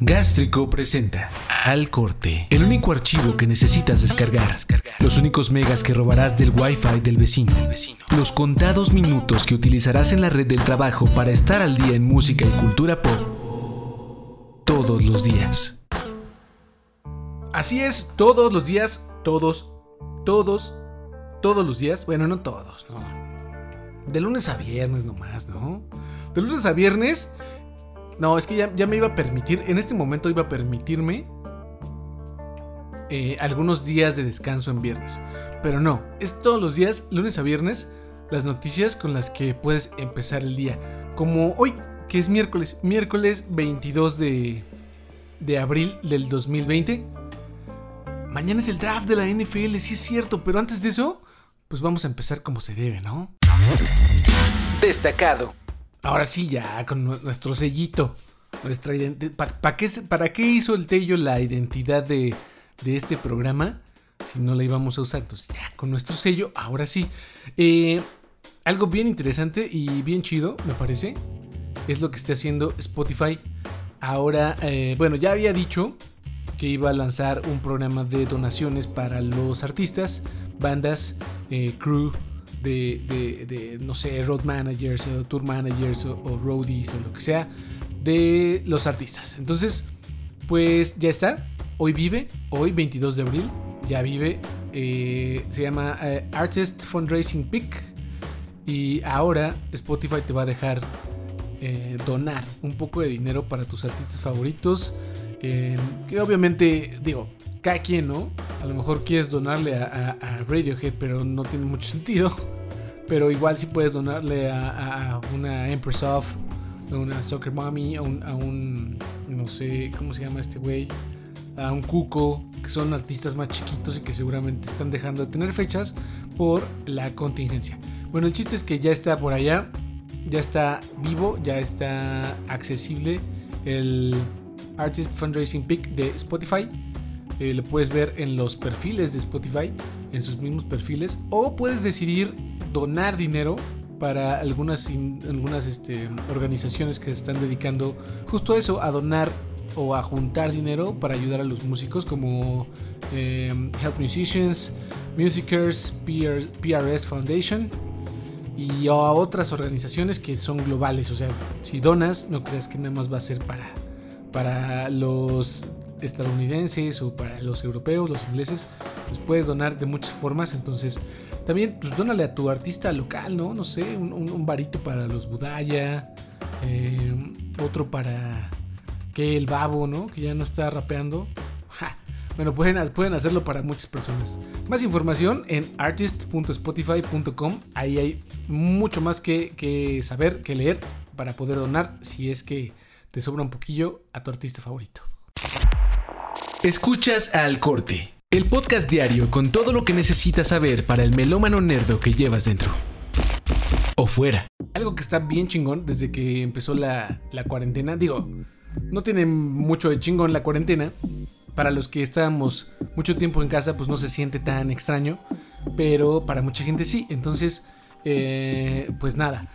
Gástrico presenta Al Corte, el único archivo que necesitas descargar, los únicos megas que robarás del Wi-Fi del vecino, los contados minutos que utilizarás en la red del trabajo para estar al día en música y cultura pop todos los días. Así es, todos los días, todos, todos, todos los días, bueno, no todos, no. De lunes a viernes nomás, ¿no? De lunes a viernes no, es que ya, me iba a permitir, en este momento iba a permitirme eh, algunos días de descanso en viernes. Pero no, es todos los días, lunes a viernes, las noticias con las que puedes empezar el día. Como hoy, que es miércoles, miércoles 22 de, de abril del 2020. Mañana es el draft de la NFL, sí es cierto, pero antes de eso, pues vamos a empezar como se debe, ¿no? Destacado. Ahora sí, ya con nuestro sellito. Nuestra ¿Para, qué, ¿Para qué hizo el Tello la identidad de, este programa? Si no la íbamos a usar. Entonces, ya con nuestro sello, ahora sí. Eh, algo bien interesante y bien chido, me parece. Es lo que está haciendo Spotify. Ahora, eh, bueno, ya había dicho que iba a lanzar un programa de donaciones para los artistas, bandas, eh, crew de, no sé, road managers o tour managers o, roadies o lo que sea de los artistas. Entonces, pues ya está. Hoy vive, hoy 22 de abril, ya vive. Eh, se llama eh, Artist Fundraising Peak. Y ahora Spotify te va a dejar eh, donar un poco de dinero para tus artistas favoritos. que obviamente, digo, cada quien, ¿no? A lo mejor quieres donarle a, Radiohead, pero no tiene mucho sentido. Pero igual si puedes donarle a, una Empress of, a una Soccer Mommy, a un, no sé, ¿cómo se llama este güey? A un Cuco, que son artistas más chiquitos y que seguramente están dejando de tener fechas por la contingencia. Bueno, el chiste es que ya está por allá, ya está vivo, ya está accesible el Artist Fundraising Peak de Spotify eh, lo puedes ver en los perfiles de Spotify, en sus mismos perfiles, o puedes decidir donar dinero para algunas, algunas este, organizaciones que se están dedicando justo a eso, a donar o a juntar dinero para ayudar a los músicos como eh, Help Musicians, Musicers, PRS Foundation y a otras organizaciones que son globales. O sea, si donas, no creas que nada más va a ser para, para los estadounidenses o para los europeos, los ingleses, pues puedes donar de muchas formas. Entonces, también pues dónale a tu artista local, ¿no? No sé, un, varito para los Budaya, eh, otro para que el babo, ¿no? Que ya no está rapeando. Bueno, pueden, pueden hacerlo para muchas personas. Más información en artist.spotify.com. Ahí hay mucho más que, que saber, que leer para poder donar si es que te sobra un poquillo a tu artista favorito. Escuchas al corte, el podcast diario con todo lo que necesitas saber para el melómano nerdo que llevas dentro. O fuera. Algo que está bien chingón desde que empezó la, cuarentena, digo, no tiene mucho de chingón la cuarentena. Para los que estábamos mucho tiempo en casa, pues no se siente tan extraño. Pero para mucha gente sí. Entonces, eh, pues nada.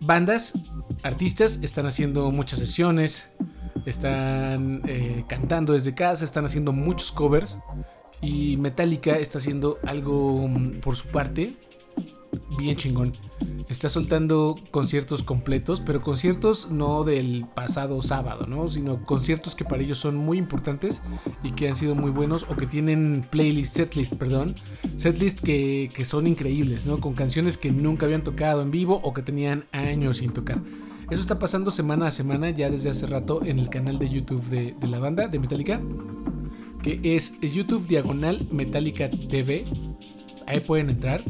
Bandas, artistas están haciendo muchas sesiones están eh, cantando desde casa, están haciendo muchos covers y Metallica está haciendo algo mm, por su parte bien chingón. Está soltando conciertos completos, pero conciertos no del pasado sábado, ¿no? Sino conciertos que para ellos son muy importantes y que han sido muy buenos o que tienen playlist, setlist, perdón. Setlist que, que son increíbles, ¿no? Con canciones que nunca habían tocado en vivo o que tenían años sin tocar. Eso está pasando semana a semana ya desde hace rato en el canal de YouTube de, la banda, de Metallica, que es YouTube Diagonal Metallica TV. Ahí pueden entrar.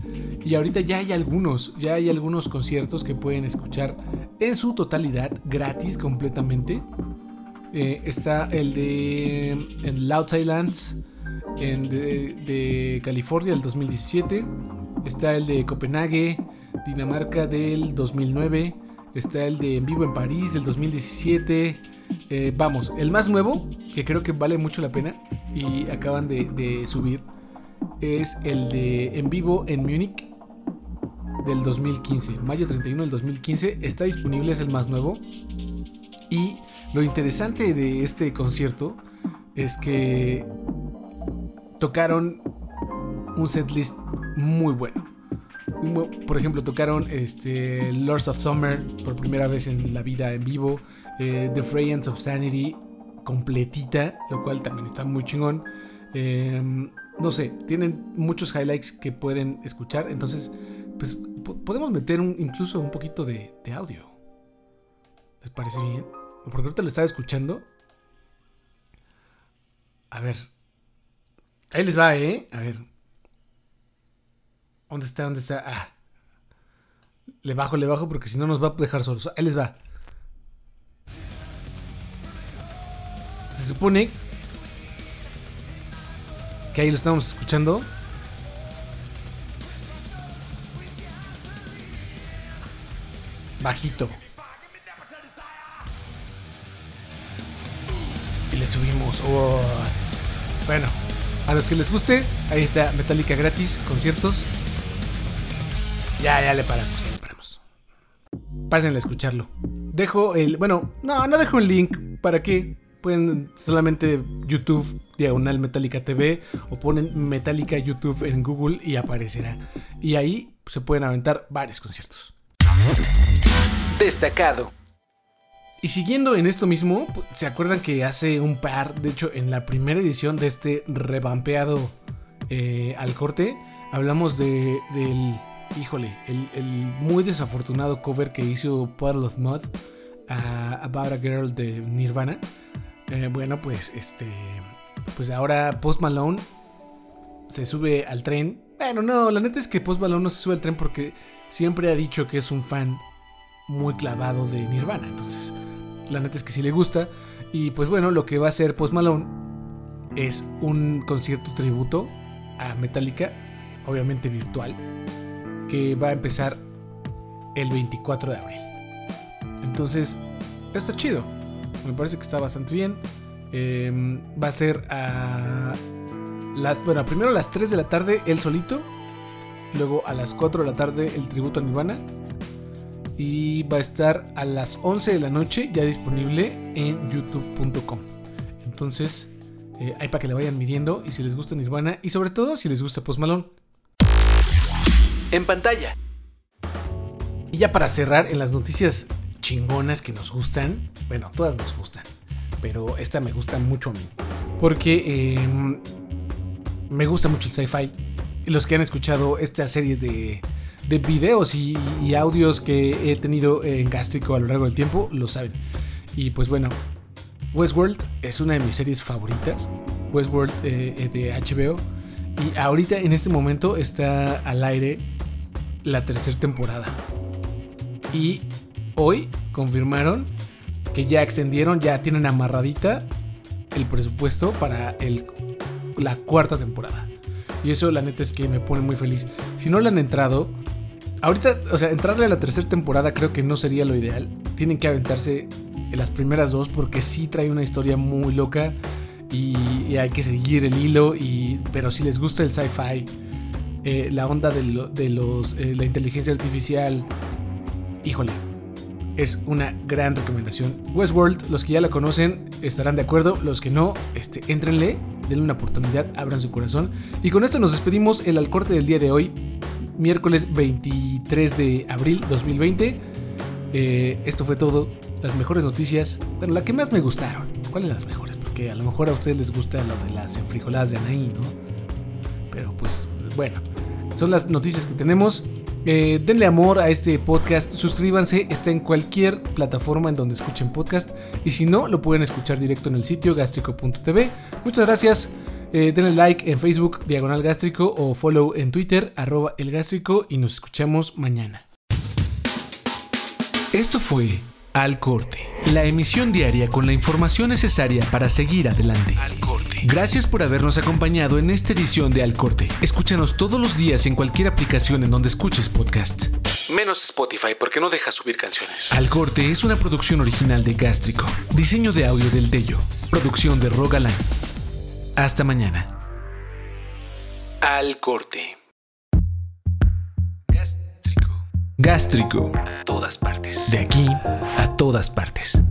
Y ahorita ya hay algunos, ya hay algunos conciertos que pueden escuchar en su totalidad, gratis completamente. Eh, está el de en Loud Islands en de, California del 2017. Está el de Copenhague, Dinamarca del 2009. Está el de En Vivo en París del 2017. Eh, vamos, el más nuevo, que creo que vale mucho la pena y acaban de, subir, es el de En Vivo en Múnich del 2015. Mayo 31 del 2015. Está disponible, es el más nuevo. Y Lo interesante de este concierto es que tocaron un setlist muy bueno. Por ejemplo, tocaron este, Lords of Summer por primera vez en la vida en vivo, eh, The Frayance of Sanity completita, lo cual también está muy chingón. Em, no sé, tienen muchos highlights que pueden escuchar, entonces, pues podemos meter incluso un poquito de, de audio. ¿Les parece bien? Porque ahorita lo estaba escuchando. A ver. Ahí les va, ¿eh? A ver. ¿Dónde está? ¿Dónde está? Ah. Le bajo, le bajo porque si no nos va a dejar solos. Ahí les va. Se supone que ahí lo estamos escuchando. Bajito. Y le subimos. Bueno, a los que les guste, ahí está Metallica gratis, conciertos. Ya, ya le paramos, ya le paramos. Pásenle a escucharlo. Dejo el. Bueno, no, no dejo el link. ¿Para qué? Pueden solamente YouTube, diagonal Metallica TV, o ponen Metallica YouTube en Google y aparecerá. Y ahí se pueden aventar varios conciertos. Destacado. Y siguiendo en esto mismo, ¿se acuerdan que hace un par, de hecho en la primera edición de este revampeado eh, al corte, hablamos de, del híjole, el, muy desafortunado cover que hizo Puddle of Mud a About a Girl de Nirvana. Eh, bueno, pues este. Pues ahora Post Malone se sube al tren. Bueno, no, la neta es que Post Malone no se sube al tren porque siempre ha dicho que es un fan muy clavado de Nirvana. Entonces, la neta es que sí le gusta. Y pues bueno, lo que va a hacer Post Malone es un concierto tributo a Metallica, obviamente virtual, que va a empezar el 24 de abril. Entonces, está chido. Me parece que está bastante bien. Em, va a ser a las. Bueno, primero a las 3 de la tarde, él solito. Luego a las 4 de la tarde, el tributo a Nirvana. Y va a estar a las 11 de la noche, ya disponible en youtube.com. Entonces, eh, ahí para que le vayan midiendo. Y si les gusta Nirvana, y sobre todo si les gusta Post Malone en pantalla. Y ya para cerrar, en las noticias chingonas que nos gustan, bueno, todas nos gustan, pero esta me gusta mucho a mí, porque em, me gusta mucho el sci-fi. Los que han escuchado esta serie de, de videos y, audios que he tenido en Gástrico a lo largo del tiempo, lo saben. Y pues bueno, Westworld es una de mis series favoritas. Westworld eh, de HBO. Y ahorita en este momento está al aire la tercera temporada. Y hoy confirmaron que ya extendieron, ya tienen amarradita el presupuesto para el, la cuarta temporada. Y eso la neta es que me pone muy feliz. Si no le han entrado, ahorita, o sea, entrarle a la tercera temporada creo que no sería lo ideal. Tienen que aventarse en las primeras dos porque sí trae una historia muy loca y, hay que seguir el hilo. Y, pero si les gusta el sci-fi, eh, la onda de, los, eh, la inteligencia artificial, híjole, es una gran recomendación. Westworld, los que ya la conocen estarán de acuerdo, los que no, este, entrenle, denle una oportunidad, abran su corazón. Y con esto nos despedimos el al corte del día de hoy, miércoles 23 de abril 2020. Eh, esto fue todo, las mejores noticias, bueno, la que más me gustaron. ¿Cuáles las mejores? Porque a lo mejor a ustedes les gusta lo de las enfrijoladas de Anaí, ¿no? Bueno, son las noticias que tenemos. Eh, denle amor a este podcast, suscríbanse, está en cualquier plataforma en donde escuchen podcast y si no, lo pueden escuchar directo en el sitio gástrico.tv. Muchas gracias, eh, denle like en Facebook, Diagonal Gástrico o follow en Twitter, arroba el gástrico y nos escuchamos mañana. Esto fue Al Corte, la emisión diaria con la información necesaria para seguir adelante. Al Corte. Gracias por habernos acompañado en esta edición de Al Corte. Escúchanos todos los días en cualquier aplicación en donde escuches podcast. Menos Spotify porque no deja subir canciones. Al Corte es una producción original de Gástrico. Diseño de audio del Tello. Producción de Rogaland. Hasta mañana. Al Corte. Gástrico. Gástrico. A todas partes. De aquí a todas partes.